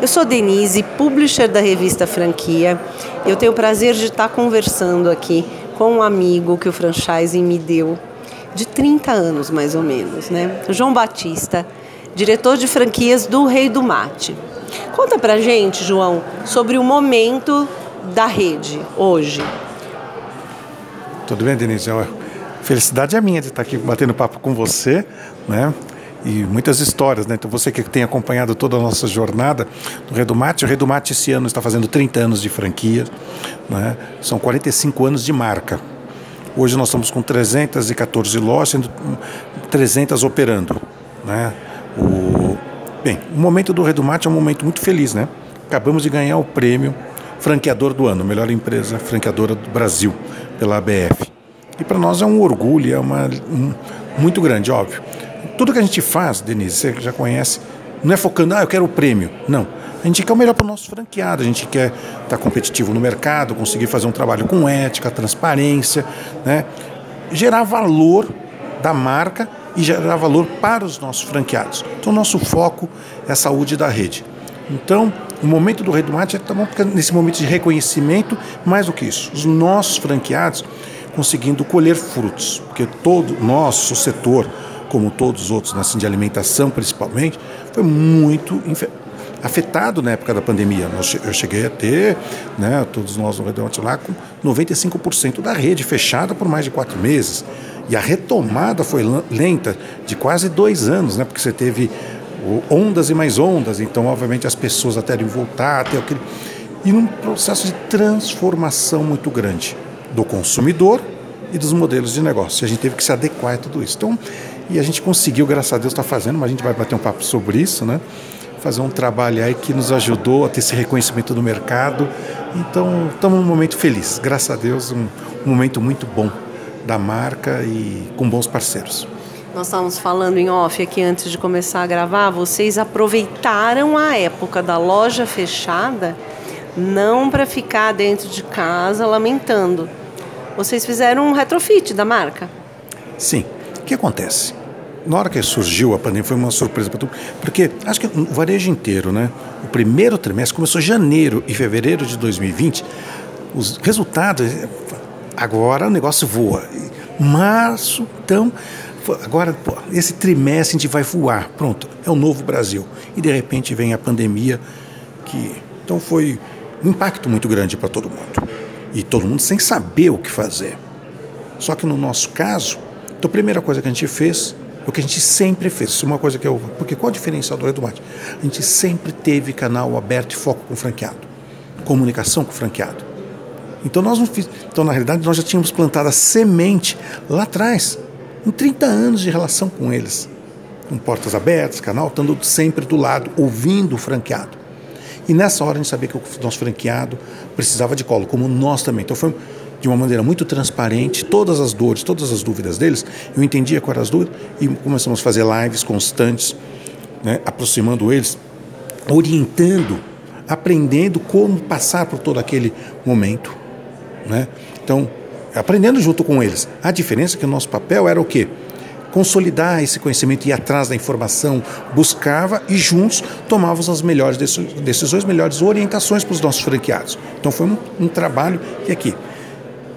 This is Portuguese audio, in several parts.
Eu sou Denise, publisher da revista Franquia. Eu tenho o prazer de estar conversando aqui com um amigo que o franchising me deu, de 30 anos mais ou menos, né? João Batista, diretor de franquias do Rei do Mate. Conta pra gente, João, sobre o momento da rede hoje. Tudo bem, Denise? Felicidade é minha de estar aqui batendo papo com você, né? E muitas histórias, né? Então você que tem acompanhado toda a nossa jornada do Redomate, o Redomate esse ano está fazendo 30 anos de franquia, né? São 45 anos de marca. Hoje nós estamos com 314 lojas, sendo 300 operando, né? O... Bem, o momento do Redomate é um momento muito feliz, né? Acabamos de ganhar o prêmio franqueador do ano, melhor empresa franqueadora do Brasil, pela ABF. E para nós é um orgulho, é uma, um, muito grande, óbvio. Tudo que a gente faz, Denise, você já conhece, não é focando, ah, eu quero o prêmio. Não. A gente quer o melhor para o nosso franqueado, a gente quer estar tá competitivo no mercado, conseguir fazer um trabalho com ética, transparência, né? gerar valor da marca e gerar valor para os nossos franqueados. Então, nosso foco é a saúde da rede. Então, o momento do Rei do Mate é porque nesse momento de reconhecimento, mais do que isso, os nossos franqueados conseguindo colher frutos, porque todo nosso setor, como todos os outros, assim, de alimentação principalmente, foi muito afetado na época da pandemia. Eu cheguei a ter, né, todos nós no Redonte lá, com 95% da rede fechada por mais de quatro meses. E a retomada foi lenta, de quase dois anos, né, porque você teve ondas e mais ondas, então, obviamente, as pessoas até iam voltar, até aquele. E num processo de transformação muito grande do consumidor e dos modelos de negócio. E a gente teve que se adequar a tudo isso. Então, e a gente conseguiu, graças a Deus, estar tá fazendo, mas a gente vai bater um papo sobre isso, né? Fazer um trabalho aí que nos ajudou a ter esse reconhecimento do mercado. Então, estamos num momento feliz, graças a Deus, um, um momento muito bom da marca e com bons parceiros. Nós estávamos falando em off aqui antes de começar a gravar, vocês aproveitaram a época da loja fechada não para ficar dentro de casa lamentando. Vocês fizeram um retrofit da marca? Sim. Que acontece? Na hora que surgiu a pandemia, foi uma surpresa para todo porque acho que o varejo inteiro, né? O primeiro trimestre começou janeiro e fevereiro de 2020. Os resultados, agora o negócio voa. Março, então, agora pô, esse trimestre a gente vai voar. Pronto, é o novo Brasil. E de repente vem a pandemia, que. Então foi um impacto muito grande para todo mundo. E todo mundo sem saber o que fazer. Só que no nosso caso, então, a primeira coisa que a gente fez, o que a gente sempre fez, isso é uma coisa que eu. Porque qual a diferencial do Mate? A gente sempre teve canal aberto e foco com o franqueado, comunicação com o franqueado. Então, nós não fiz, então, na realidade, nós já tínhamos plantado a semente lá atrás, em 30 anos de relação com eles. Com portas abertas, canal, estando sempre do lado, ouvindo o franqueado. E nessa hora a gente sabia que o nosso franqueado precisava de colo, como nós também. Então foi de uma maneira muito transparente, todas as dores, todas as dúvidas deles, eu entendia quais as dúvidas e começamos a fazer lives constantes, né, aproximando eles, orientando, aprendendo como passar por todo aquele momento. Né? Então, aprendendo junto com eles. A diferença é que o nosso papel era o quê? Consolidar esse conhecimento, ir atrás da informação, buscava e juntos tomávamos as melhores decisões, melhores orientações para os nossos franqueados. Então foi um, um trabalho que aqui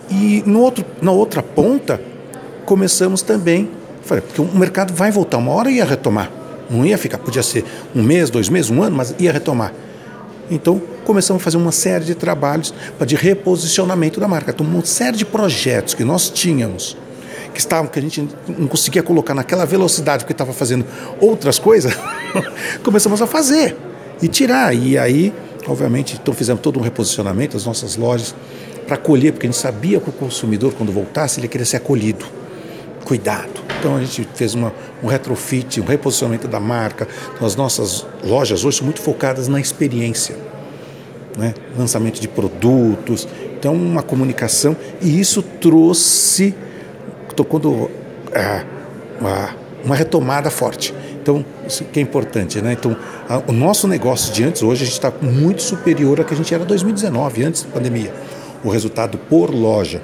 e no outro, na outra ponta, começamos também, porque o mercado vai voltar, uma hora ia retomar. Não ia ficar, podia ser um mês, dois meses, um ano, mas ia retomar. Então, começamos a fazer uma série de trabalhos de reposicionamento da marca. Então, uma série de projetos que nós tínhamos, que estavam, que a gente não conseguia colocar naquela velocidade porque estava fazendo outras coisas, começamos a fazer e tirar. E aí, obviamente, então fizemos todo um reposicionamento, as nossas lojas para acolher, porque a gente sabia que o consumidor, quando voltasse, ele queria ser acolhido. Cuidado. Então a gente fez uma, um retrofit, um reposicionamento da marca. Então, as nossas lojas hoje são muito focadas na experiência, né? lançamento de produtos, então uma comunicação. E isso trouxe, quando, é, uma, retomada forte. Então, isso que é importante, né? Então, a, o nosso negócio de antes, hoje, a gente está muito superior ao que a gente era em 2019, antes da pandemia o resultado por loja.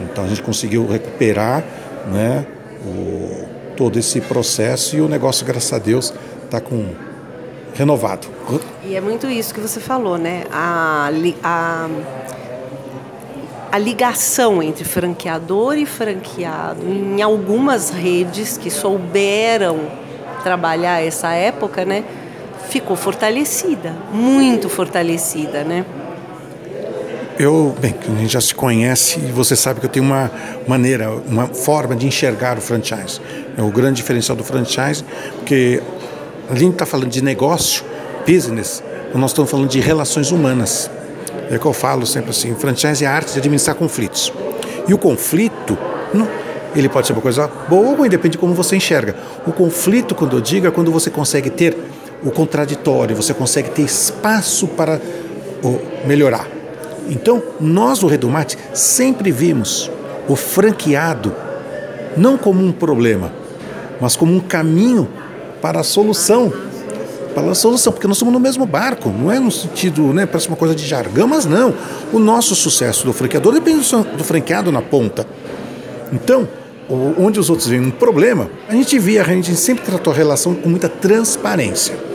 Então a gente conseguiu recuperar né, o, todo esse processo e o negócio, graças a Deus, está com renovado. E é muito isso que você falou, né? A, a, a ligação entre franqueador e franqueado em algumas redes que souberam trabalhar essa época, né? Ficou fortalecida, muito fortalecida, né? Eu, bem, a gente já se conhece e você sabe que eu tenho uma maneira, uma forma de enxergar o franchise. É o grande diferencial do franchise, porque a gente está falando de negócio, business, nós estamos falando de relações humanas. É que eu falo sempre assim, franchise é a arte de administrar conflitos. E o conflito, ele pode ser uma coisa boa ou ruim, de como você enxerga. O conflito, quando eu digo, é quando você consegue ter o contraditório, você consegue ter espaço para melhorar. Então, nós do Redomate sempre vimos o franqueado não como um problema, mas como um caminho para a solução. Para a solução, porque nós estamos no mesmo barco, não é no sentido, né, parece uma coisa de jargão, mas não. O nosso sucesso do franqueador depende do franqueado na ponta. Então, onde os outros veem um problema, a gente via, a gente sempre tratou a relação com muita transparência.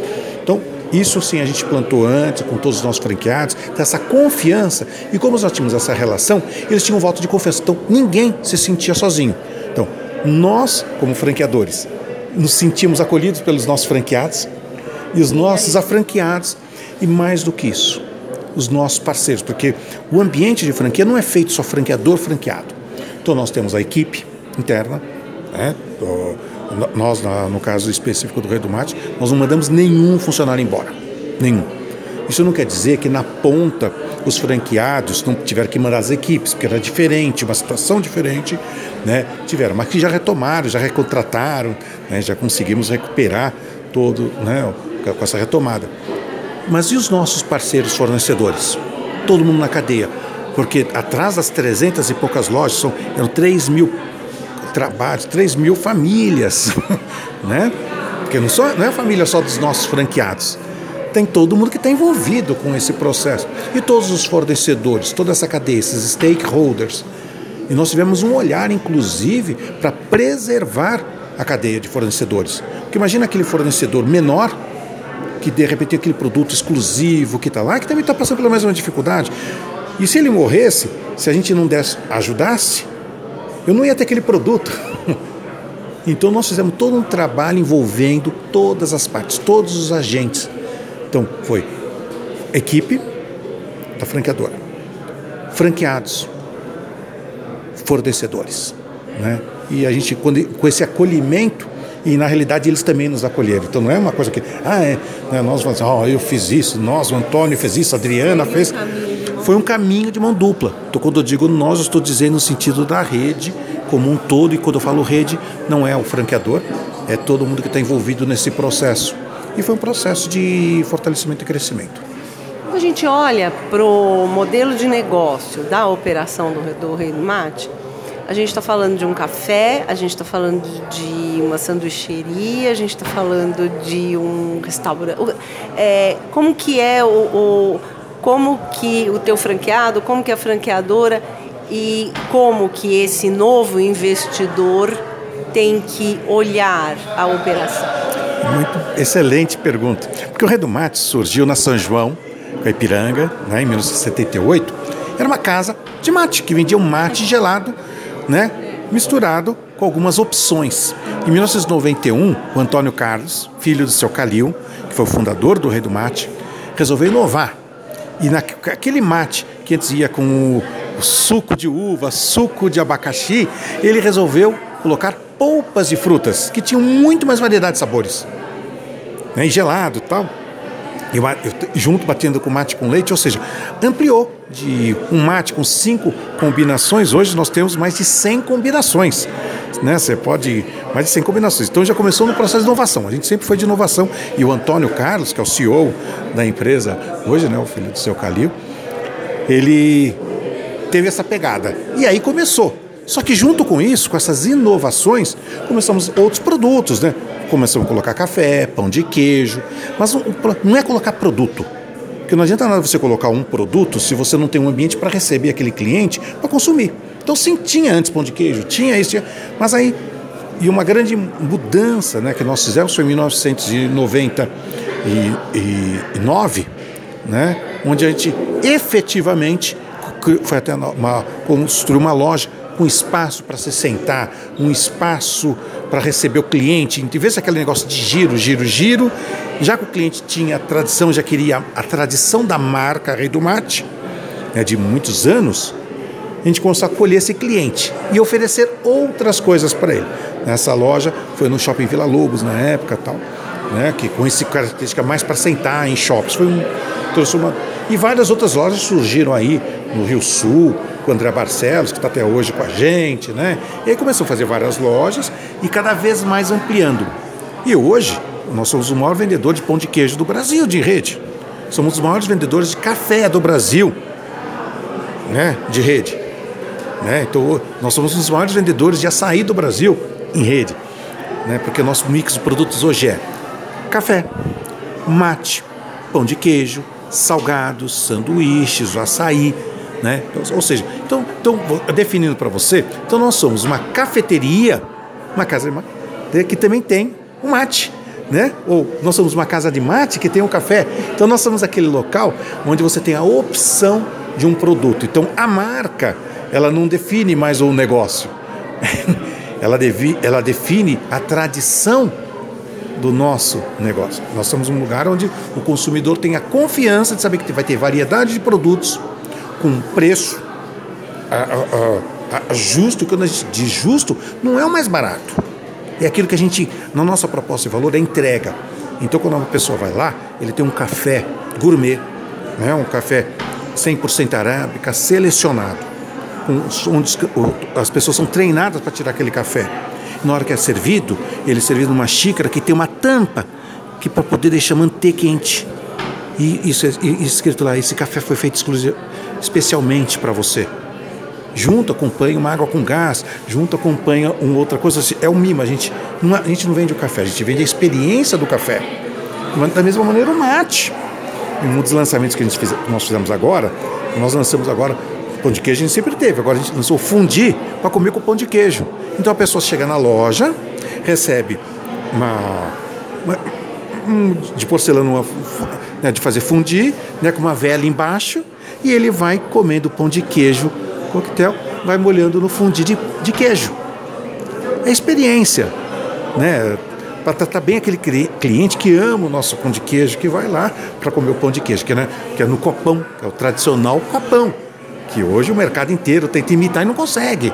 Isso sim a gente plantou antes com todos os nossos franqueados, essa confiança. E como nós tínhamos essa relação, eles tinham um voto de confiança. Então ninguém se sentia sozinho. Então, nós, como franqueadores, nos sentimos acolhidos pelos nossos franqueados e os nossos afranqueados, e mais do que isso, os nossos parceiros, porque o ambiente de franquia não é feito só franqueador franqueado. Então nós temos a equipe interna, né? Nós, no caso específico do Rei do Mate, nós não mandamos nenhum funcionário embora. Nenhum. Isso não quer dizer que na ponta os franqueados não tiveram que mandar as equipes, porque era diferente, uma situação diferente, né? Tiveram, mas que já retomaram, já recontrataram, né? já conseguimos recuperar todo, né? Com essa retomada. Mas e os nossos parceiros fornecedores? Todo mundo na cadeia. Porque atrás das 300 e poucas lojas, são, eram 3 mil trabalhos, 3 mil famílias, né? Porque não, só, não é a família só dos nossos franqueados. Tem todo mundo que está envolvido com esse processo. E todos os fornecedores, toda essa cadeia, esses stakeholders. E nós tivemos um olhar, inclusive, para preservar a cadeia de fornecedores. Porque imagina aquele fornecedor menor que de repente aquele produto exclusivo que está lá, que também está passando pela mesma dificuldade. E se ele morresse, se a gente não desse, ajudasse, eu não ia ter aquele produto. Então nós fizemos todo um trabalho envolvendo todas as partes, todos os agentes. Então foi equipe da franqueadora, franqueados, fornecedores, né? E a gente com esse acolhimento e na realidade eles também nos acolheram. Então não é uma coisa que ah é, né, nós vamos, oh, eu fiz isso, nós, o Antônio fez isso, a Adriana fez foi um caminho de mão dupla. Então, quando eu digo nós, eu estou dizendo no sentido da rede como um todo, e quando eu falo rede, não é o franqueador, é todo mundo que está envolvido nesse processo. E foi um processo de fortalecimento e crescimento. Quando a gente olha para o modelo de negócio da operação do, do Rei do Mate, a gente está falando de um café, a gente está falando de uma sanduicheria, a gente está falando de um restaurante. É, como que é o, o como que o teu franqueado, como que a franqueadora e como que esse novo investidor tem que olhar a operação? Muito excelente pergunta. Porque o Redo Mate surgiu na São João, Caipiranga, né, em 1978. Era uma casa de mate, que vendia um mate gelado, né, misturado com algumas opções. Em 1991, o Antônio Carlos, filho do seu Calil, que foi o fundador do Rei do Mate, resolveu inovar e naquele mate que antes ia com o, o suco de uva, suco de abacaxi, ele resolveu colocar polpas de frutas, que tinham muito mais variedade de sabores. Né? E gelado tal. Eu, eu, junto batendo com mate com leite, ou seja, ampliou de um mate com cinco combinações. Hoje nós temos mais de 100 combinações né? Você pode mais de 100 combinações. Então já começou no processo de inovação. A gente sempre foi de inovação e o Antônio Carlos, que é o CEO da empresa hoje, né, o filho do seu Calil, ele teve essa pegada. E aí começou. Só que junto com isso, com essas inovações, começamos outros produtos, né? Começamos a colocar café, pão de queijo, mas não é colocar produto. Porque não adianta nada você colocar um produto se você não tem um ambiente para receber aquele cliente para consumir. Então sim, tinha antes pão de queijo, tinha isso, tinha, mas aí e uma grande mudança né, que nós fizemos foi em 1999, né, onde a gente efetivamente foi até uma, construir uma loja com espaço para se sentar, um espaço para receber o cliente, em vez daquele negócio de giro, giro, giro, já que o cliente tinha a tradição, já queria a tradição da marca Rei do Mate, né, de muitos anos, a gente começou a acolher esse cliente e oferecer outras coisas para ele. Nessa loja foi no Shopping Vila Lobos na época tal, né, que com essa característica mais para sentar em shops. Foi um, trouxe uma, e várias outras lojas surgiram aí no Rio Sul, com o André Barcelos, que está até hoje com a gente, né? E aí começou a fazer várias lojas e cada vez mais ampliando. E hoje, nós somos o maior vendedor de pão de queijo do Brasil, de rede. Somos os maiores vendedores de café do Brasil, né? De rede. Né? Então, nós somos os maiores vendedores de açaí do Brasil em rede. Né? Porque o nosso mix de produtos hoje é café, mate, pão de queijo, salgados, sanduíches, o açaí, né? Então, ou seja, então, então definindo para você, então nós somos uma cafeteria, uma casa de mate, que também tem um mate. Né? Ou nós somos uma casa de mate que tem um café. Então nós somos aquele local onde você tem a opção de um produto. Então a marca, ela não define mais o negócio. ela, devi, ela define a tradição do nosso negócio. Nós somos um lugar onde o consumidor tem a confiança de saber que vai ter variedade de produtos com preço a, a, a, justo, quando a gente diz justo, não é o mais barato. É aquilo que a gente, na nossa proposta de valor, é entrega. Então, quando uma pessoa vai lá, ele tem um café gourmet, né? um café 100% arábica, selecionado, onde as pessoas são treinadas para tirar aquele café. Na hora que é servido, ele é servido numa xícara que tem uma tampa que para poder deixar manter quente. E isso é escrito lá, esse café foi feito especialmente para você. Junto acompanha uma água com gás, junto acompanha uma outra coisa. Assim, é um mimo, a gente, não, a gente não vende o café, a gente vende a experiência do café. Da mesma maneira o mate. Um dos lançamentos que a gente fez, nós fizemos agora, nós lançamos agora pão de queijo a gente sempre teve, agora a gente lançou fundi para comer com pão de queijo. Então a pessoa chega na loja, recebe uma, uma um, de porcelana uma, né, de fazer fundir, né, com uma vela embaixo, e ele vai comendo pão de queijo, coquetel, vai molhando no fundi de, de queijo. É experiência, né? Para tratar bem aquele cliente que ama o nosso pão de queijo, que vai lá para comer o pão de queijo, que, né, que é no copão, que é o tradicional copão, que hoje o mercado inteiro tenta imitar e não consegue.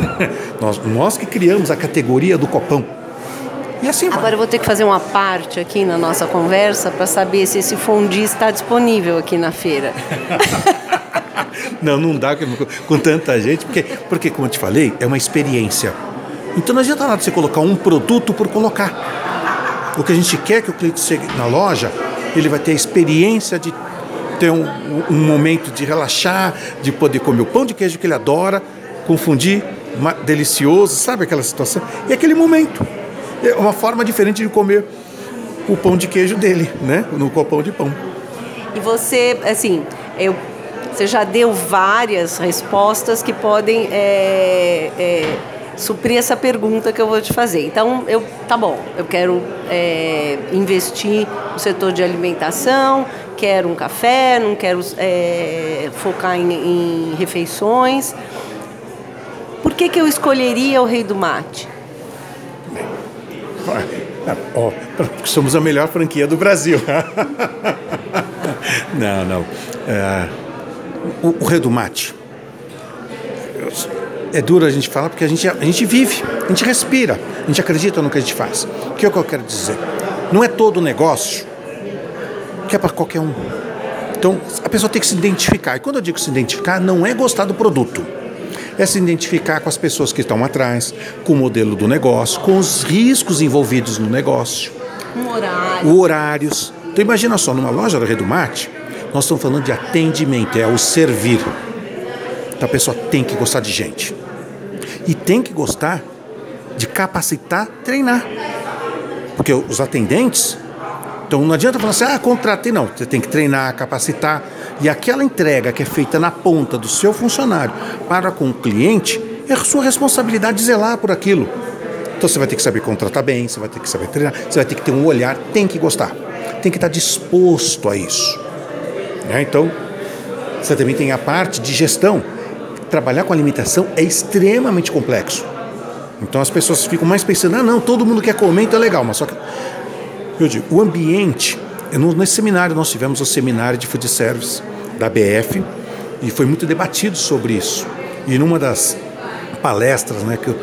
nós, nós que criamos a categoria do copão. E assim Agora eu vou ter que fazer uma parte aqui na nossa conversa para saber se esse fundi está disponível aqui na feira. não, não dá com, com tanta gente, porque, porque, como eu te falei, é uma experiência. Então não adianta nada você colocar um produto por colocar. O que a gente quer que o cliente chegue na loja, ele vai ter a experiência de ter um, um momento de relaxar, de poder comer o pão de queijo que ele adora, confundir delicioso, sabe aquela situação? E aquele momento. É uma forma diferente de comer o pão de queijo dele, né? No copão de pão. E você, assim, eu, você já deu várias respostas que podem é, é, suprir essa pergunta que eu vou te fazer. Então, eu, tá bom, eu quero é, investir no setor de alimentação, quero um café, não quero é, focar em, em refeições. Por que, que eu escolheria o Rei do Mate? Porque somos a melhor franquia do Brasil. não, não. É, o, o Rei do Mate. É duro a gente falar porque a gente, a gente vive, a gente respira, a gente acredita no que a gente faz. O que é que eu quero dizer? Não é todo negócio que é para qualquer um. Então, a pessoa tem que se identificar. E quando eu digo se identificar, não é gostar do produto é se identificar com as pessoas que estão atrás, com o modelo do negócio, com os riscos envolvidos no negócio. Um horário. O horários. Então imagina só, numa loja da Redumate, nós estamos falando de atendimento, é o servir. Então a pessoa tem que gostar de gente. E tem que gostar de capacitar, treinar. Porque os atendentes, então não adianta falar assim, ah, contratei. Não, você tem que treinar, capacitar, e aquela entrega que é feita na ponta do seu funcionário para com o cliente, é sua responsabilidade zelar por aquilo. Então você vai ter que saber contratar bem, você vai ter que saber treinar, você vai ter que ter um olhar, tem que gostar, tem que estar disposto a isso. Né? Então, você também tem a parte de gestão. Trabalhar com alimentação é extremamente complexo. Então as pessoas ficam mais pensando, ah não, todo mundo quer comer, então é legal, mas só que eu digo, o ambiente, nesse seminário nós tivemos o seminário de food service da BF e foi muito debatido sobre isso. E numa das palestras né, que,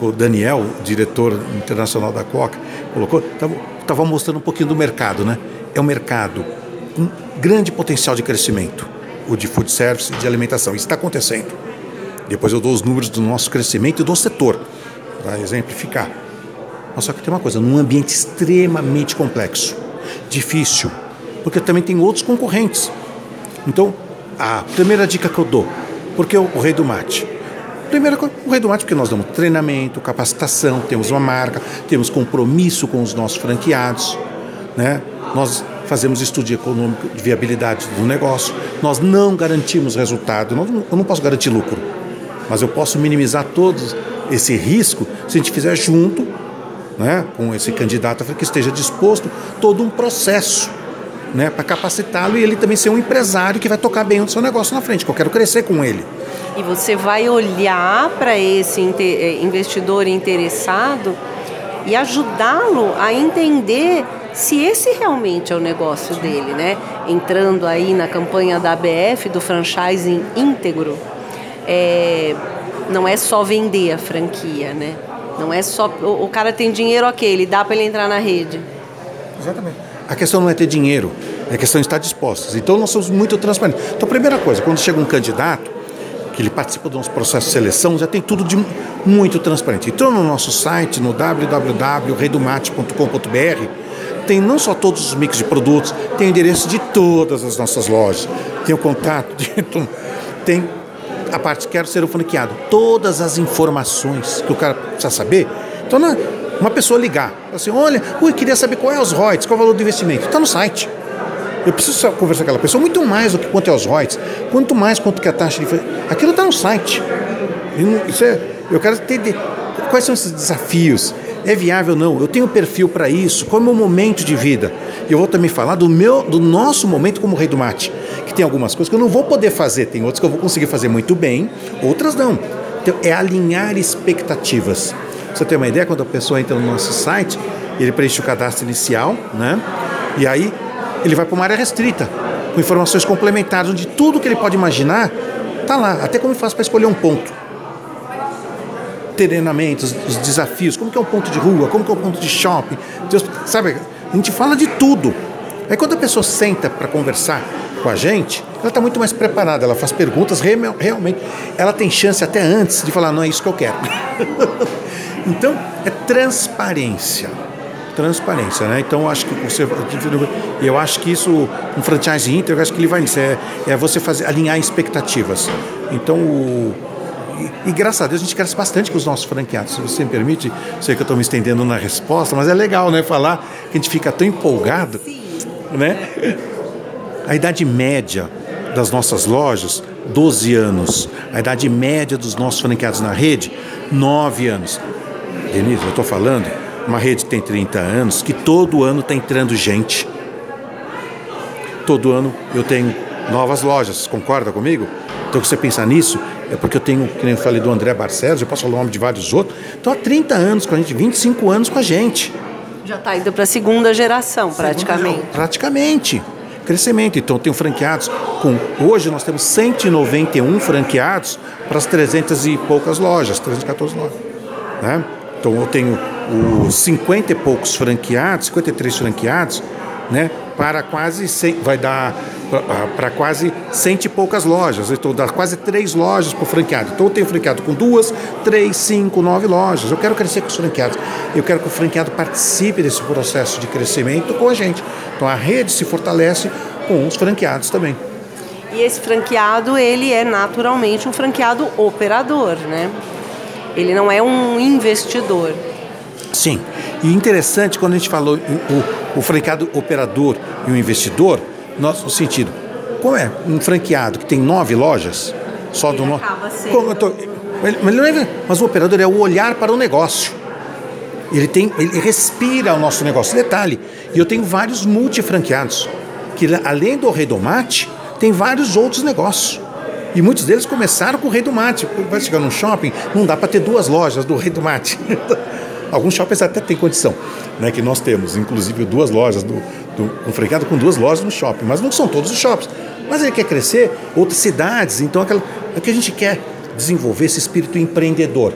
o Daniel, diretor internacional da Coca, colocou, estava mostrando um pouquinho do mercado. Né? É um mercado com grande potencial de crescimento, o de food service e de alimentação. Isso está acontecendo. Depois eu dou os números do nosso crescimento e do setor, para exemplificar. Mas só que tem uma coisa, num ambiente extremamente complexo, difícil, porque também tem outros concorrentes. Então, a primeira dica que eu dou, porque o, o rei do mate? Primeiro, o rei do mate, porque nós damos treinamento, capacitação, temos uma marca, temos compromisso com os nossos franqueados, né? Nós fazemos estudo econômico de viabilidade do negócio, nós não garantimos resultado, eu não posso garantir lucro, mas eu posso minimizar todo esse risco se a gente fizer junto né, com esse candidato que esteja disposto todo um processo né, para capacitá-lo e ele também ser um empresário que vai tocar bem o seu negócio na frente, que eu quero crescer com ele. E você vai olhar para esse eh, investidor interessado e ajudá-lo a entender se esse realmente é o negócio dele, né? Entrando aí na campanha da ABF do franchising íntegro, é, não é só vender a franquia, né? Não é só o, o cara tem dinheiro, ok, ele dá para ele entrar na rede. Exatamente. A questão não é ter dinheiro, é a questão de estar dispostos. Então nós somos muito transparentes. Então a primeira coisa, quando chega um candidato que ele participa do nosso processo de seleção, já tem tudo de muito transparente. Então no nosso site, no www.reidomate.com.br, tem não só todos os mix de produtos, tem o endereço de todas as nossas lojas, tem o contato, de, tem a parte quero ser franqueado. Todas as informações que o cara precisa saber. Então, não, uma pessoa ligar, assim, olha, ui, queria saber qual é os royalties, qual é o valor do investimento. Está no site. Eu preciso conversar com aquela pessoa muito mais do que quanto é os royalties, quanto mais quanto que é a taxa de aquilo está no site. Isso é, eu quero entender quais são esses desafios. É viável ou não? Eu tenho perfil para isso? Qual é o meu momento de vida? E eu vou também falar do meu, do nosso momento como rei do mate tem algumas coisas que eu não vou poder fazer, tem outras que eu vou conseguir fazer muito bem, outras não. Então, é alinhar expectativas. Você ter uma ideia, quando a pessoa entra no nosso site, ele preenche o cadastro inicial, né? E aí ele vai para uma área restrita, com informações complementares, onde tudo que ele pode imaginar está lá, até como faz para escolher um ponto. Treinamentos, os desafios, como que é um ponto de rua, como que é um ponto de shopping, Deus, sabe? A gente fala de tudo. Aí quando a pessoa senta para conversar com a gente, ela está muito mais preparada, ela faz perguntas, realmente, ela tem chance até antes de falar, não é isso que eu quero. então, é transparência. Transparência, né? Então, acho que você. Eu acho que isso, um franchise inter, eu acho que ele vai nisso. É, é você fazer, alinhar expectativas. Então, o, e, e, graças a Deus a gente cresce bastante com os nossos franqueados. Se você me permite, sei que eu estou me estendendo na resposta, mas é legal, né? Falar que a gente fica tão empolgado, Sim. né? A idade média das nossas lojas, 12 anos. A idade média dos nossos franqueados na rede, 9 anos. Denise, eu estou falando, uma rede tem 30 anos, que todo ano está entrando gente. Todo ano eu tenho novas lojas, concorda comigo? Então, você pensar nisso, é porque eu tenho, nem eu falei do André Barcelos, eu posso falar o nome de vários outros, estão há 30 anos com a gente, 25 anos com a gente. Já está indo para a segunda geração, praticamente. Segunda, praticamente crescimento. Então, tenho franqueados com. Hoje nós temos 191 franqueados para as 300 e poucas lojas, 314 lojas. Né? Então, eu tenho os 50 e poucos franqueados, 53 franqueados, né? Para quase 100, vai dar para quase cento e poucas lojas. Então dá quase três lojas para o franqueado. Então eu tenho franqueado com duas, três, cinco, nove lojas. Eu quero crescer com os franqueados. Eu quero que o franqueado participe desse processo de crescimento com a gente. Então a rede se fortalece com os franqueados também. E esse franqueado, ele é naturalmente um franqueado operador, né? Ele não é um investidor. Sim. E interessante, quando a gente falou o, o franqueado operador e o investidor, nosso sentido, como é um franqueado que tem nove lojas, só ele do nosso. Mas, mas o operador é o olhar para o negócio. Ele, tem, ele respira o nosso negócio. Detalhe, e eu tenho vários multifranqueados, que além do Rei do Mate, tem vários outros negócios. E muitos deles começaram com o Rei do Mate. Vai chegar num shopping, não dá para ter duas lojas do Rei do Mate. Alguns shoppings até têm condição, né, que nós temos, inclusive duas lojas, do, do, um franqueado com duas lojas no shopping, mas não são todos os shoppings. Mas ele quer crescer, outras cidades, então aquela, é que a gente quer desenvolver esse espírito empreendedor.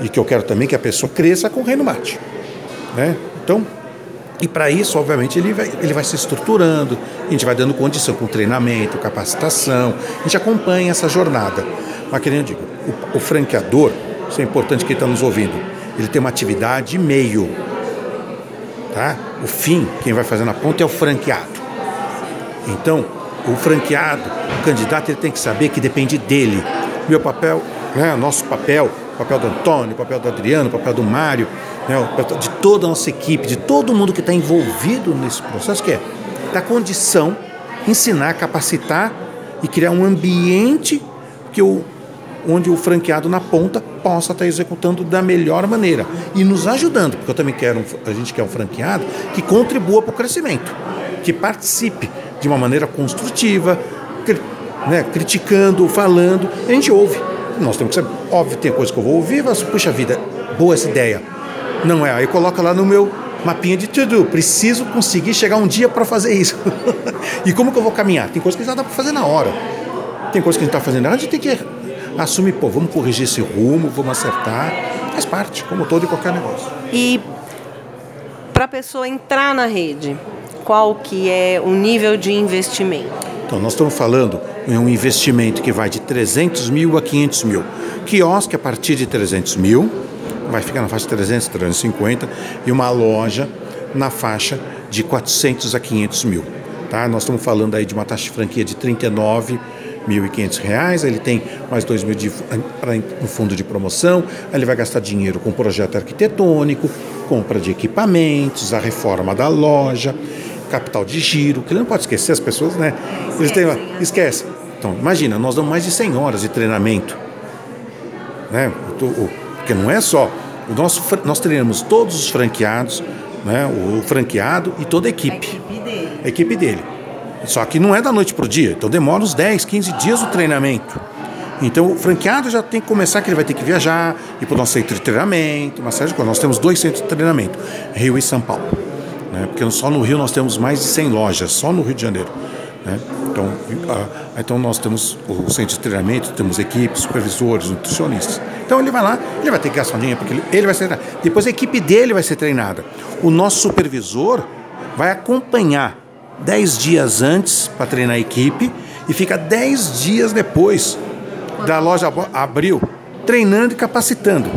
E que eu quero também que a pessoa cresça com o Reino Mate. Né? Então, e para isso, obviamente, ele vai, ele vai se estruturando, a gente vai dando condição com treinamento, capacitação, a gente acompanha essa jornada. Mas que nem eu digo, o, o franqueador, isso é importante quem está nos ouvindo, ele tem uma atividade meio. Tá? O fim, quem vai fazer na ponta é o franqueado. Então, o franqueado, o candidato, ele tem que saber que depende dele. Meu papel, né, nosso papel, papel do Antônio, papel do Adriano, papel do Mário, né, de toda a nossa equipe, de todo mundo que está envolvido nesse processo, que é dar condição, ensinar, capacitar e criar um ambiente que o, onde o franqueado na ponta possa estar executando da melhor maneira e nos ajudando, porque eu também quero, a gente quer um franqueado que contribua para o crescimento, que participe de uma maneira construtiva, né, criticando, falando, a gente ouve. Nós temos que saber, óbvio, tem coisa que eu vou ouvir, mas, puxa vida, boa essa ideia não é, aí coloca lá no meu mapinha de tudo. Preciso conseguir chegar um dia para fazer isso. e como que eu vou caminhar? Tem coisa que já dá para fazer na hora. Tem coisa que a gente está fazendo, a gente tem que assumir, pô, vamos corrigir esse rumo, vamos acertar. Faz parte, como todo e qualquer negócio. E para a pessoa entrar na rede, qual que é o nível de investimento? Então, nós estamos falando em um investimento que vai de 300 mil a 500 mil. Quiosque a partir de 300 mil, vai ficar na faixa de 300, 350 e uma loja na faixa de 400 a 500 mil. Tá? Nós estamos falando aí de uma taxa de franquia de 39 1.500 reais, ele tem mais 2 mil de, no fundo de promoção, ele vai gastar dinheiro com projeto arquitetônico, compra de equipamentos, a reforma da loja, capital de giro, que ele não pode esquecer as pessoas, né? Eles têm, esquece. Então, imagina, nós damos mais de 100 horas de treinamento, né? Porque não é só. O nosso, nós treinamos todos os franqueados, né, o franqueado e toda a equipe. A equipe dele. A equipe dele. Só que não é da noite para o dia, então demora uns 10, 15 dias o treinamento. Então o franqueado já tem que começar que ele vai ter que viajar, ir para o nosso centro de treinamento, uma série de coisas. Nós temos dois centros de treinamento, Rio e São Paulo. Né? Porque só no Rio nós temos mais de 100 lojas, só no Rio de Janeiro. Né? Então, então nós temos o centro de treinamento, temos equipes, supervisores, nutricionistas. Então ele vai lá, ele vai ter que gastar dinheiro, porque ele vai ser Depois a equipe dele vai ser treinada. O nosso supervisor vai acompanhar 10 dias antes para treinar a equipe e fica 10 dias depois da loja abriu, treinando e capacitando.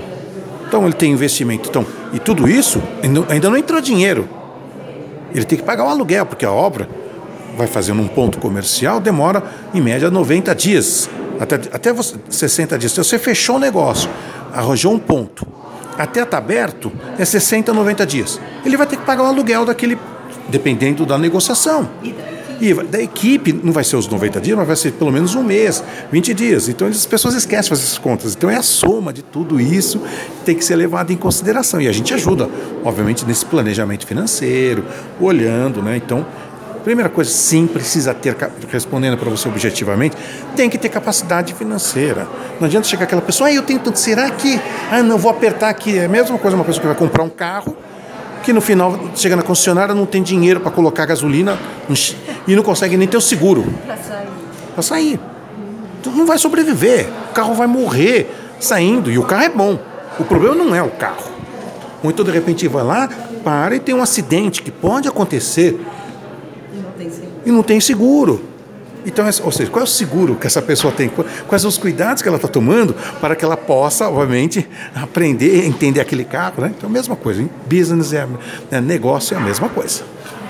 Então ele tem investimento. Então, e tudo isso ainda não entrou dinheiro. Ele tem que pagar o aluguel, porque a obra vai fazendo um ponto comercial, demora em média 90 dias, até, até você, 60 dias. Se você fechou o negócio, arranjou um ponto, até estar tá aberto, é 60, 90 dias. Ele vai ter que pagar o aluguel daquele, dependendo da negociação. E da equipe, não vai ser os 90 dias, mas vai ser pelo menos um mês, 20 dias. Então as pessoas esquecem de fazer essas contas. Então é a soma de tudo isso que tem que ser levado em consideração. E a gente ajuda, obviamente, nesse planejamento financeiro, olhando, né? Então Primeira coisa, sim, precisa ter, respondendo para você objetivamente, tem que ter capacidade financeira. Não adianta chegar aquela pessoa, ah, eu tenho tanto, será que, ah, não, vou apertar aqui. É a mesma coisa uma pessoa que vai comprar um carro, que no final chega na concessionária, não tem dinheiro para colocar gasolina e não consegue nem ter o seguro. Para sair. Para sair. Então não vai sobreviver. O carro vai morrer saindo. E o carro é bom. O problema não é o carro. Ou então, de repente, vai lá, para e tem um acidente que pode acontecer e não tem seguro. Então, ou seja, qual é o seguro que essa pessoa tem? Quais são os cuidados que ela está tomando para que ela possa, obviamente, aprender, entender aquele carro, né? Então, a mesma coisa. Hein? Business é né? negócio é a mesma coisa.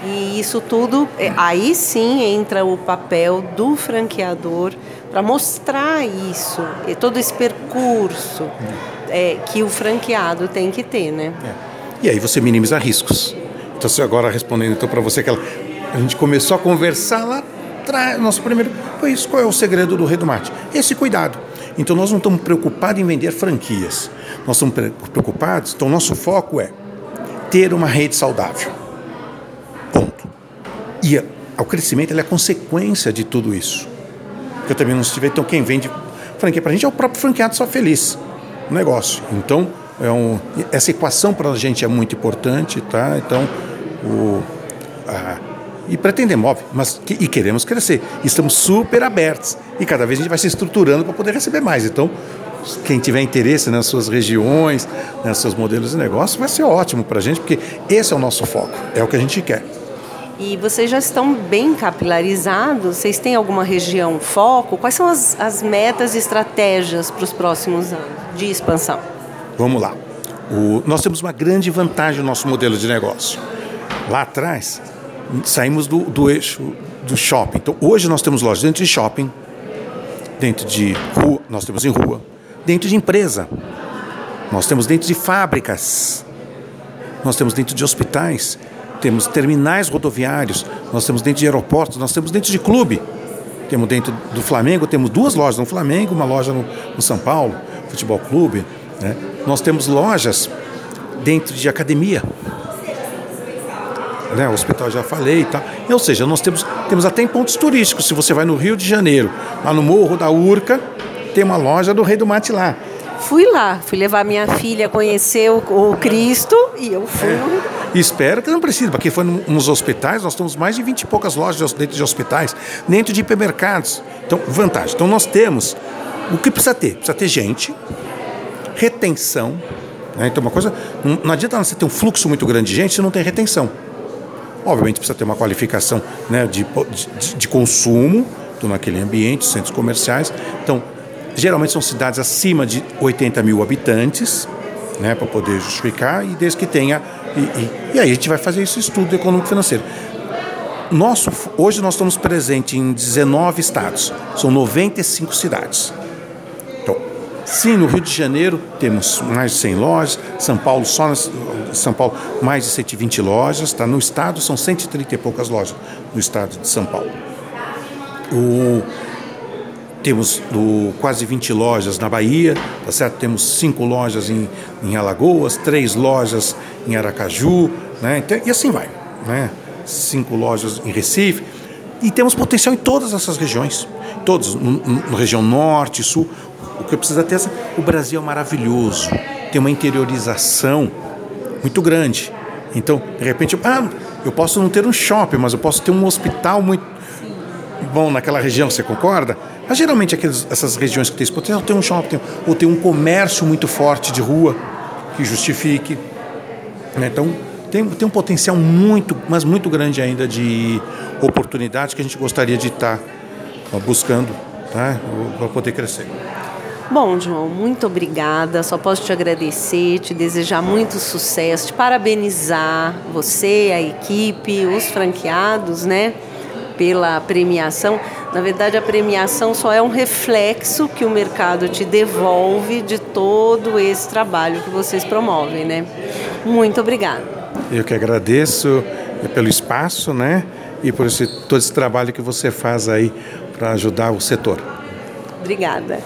E isso tudo, é, aí sim entra o papel do franqueador para mostrar isso, todo esse percurso é, que o franqueado tem que ter, né? É. E aí você minimiza riscos. Então, agora respondendo então para você aquela a gente começou a conversar lá atrás. Nosso primeiro foi isso. Qual é o segredo do Rei do Mate? Esse cuidado. Então nós não estamos preocupados em vender franquias. Nós estamos preocupados. Então nosso foco é ter uma rede saudável. Ponto. E o crescimento é consequência de tudo isso. Eu também não estive. Então, quem vende franquia para a gente é o próprio franqueado só feliz. O negócio. Então, é um, essa equação para a gente é muito importante, tá? Então, o, a, e pretendemos, óbvio, mas e queremos crescer. Estamos super abertos e cada vez a gente vai se estruturando para poder receber mais. Então, quem tiver interesse nas suas regiões, nos seus modelos de negócio, vai ser ótimo para a gente, porque esse é o nosso foco, é o que a gente quer. E vocês já estão bem capilarizados? Vocês têm alguma região foco? Quais são as, as metas e estratégias para os próximos anos de expansão? Vamos lá. O, nós temos uma grande vantagem no nosso modelo de negócio. Lá atrás, saímos do, do eixo do shopping. Então, hoje nós temos lojas dentro de shopping, dentro de rua, nós temos em rua, dentro de empresa, nós temos dentro de fábricas, nós temos dentro de hospitais, temos terminais rodoviários, nós temos dentro de aeroportos, nós temos dentro de clube. Temos dentro do Flamengo, temos duas lojas no Flamengo, uma loja no, no São Paulo, Futebol Clube. Né? Nós temos lojas dentro de academia. Né, o hospital já falei e tal. Ou seja, nós temos, temos até em pontos turísticos. Se você vai no Rio de Janeiro, lá no Morro da Urca, tem uma loja do Rei do Mate lá. Fui lá, fui levar minha filha a conhecer o, o Cristo e eu fui é. Espero que não precise, porque foi nos hospitais, nós temos mais de 20 e poucas lojas dentro de hospitais, dentro de hipermercados. Então, vantagem. Então, nós temos o que precisa ter? Precisa ter gente, retenção. Né? Então, uma coisa. Não adianta você ter um fluxo muito grande de gente se não tem retenção. Obviamente, precisa ter uma qualificação né, de, de, de consumo naquele ambiente, centros comerciais. Então, geralmente são cidades acima de 80 mil habitantes, né, para poder justificar, e desde que tenha. E, e, e, aí a gente vai fazer esse estudo econômico-financeiro. Nosso, hoje nós estamos presentes em 19 estados, são 95 cidades. Sim, no Rio de Janeiro temos mais de 100 lojas, São Paulo, só nas, São Paulo, mais de 120 lojas, tá? no estado são 130 e poucas lojas no estado de São Paulo. O, temos quase 20 lojas na Bahia, tá certo? Temos cinco lojas em, em Alagoas, três lojas em Aracaju, né? Então, e assim vai, né? Cinco lojas em Recife. E temos potencial em todas essas regiões, todas, na região norte, sul. O que precisa ter é o Brasil é maravilhoso, tem uma interiorização muito grande. Então, de repente, ah, eu posso não ter um shopping, mas eu posso ter um hospital muito bom naquela região, você concorda? Mas geralmente aqueles, essas regiões que têm esse potencial tem um shopping, ou tem um comércio muito forte de rua que justifique. Né? Então tem, tem um potencial muito, mas muito grande ainda de oportunidade que a gente gostaria de estar tá, buscando tá? para poder crescer. Bom, João, muito obrigada. Só posso te agradecer, te desejar muito sucesso, te parabenizar você, a equipe, os franqueados, né? pela premiação. Na verdade, a premiação só é um reflexo que o mercado te devolve de todo esse trabalho que vocês promovem, né? Muito obrigada. Eu que agradeço pelo espaço, né? E por esse, todo esse trabalho que você faz aí para ajudar o setor. Obrigada.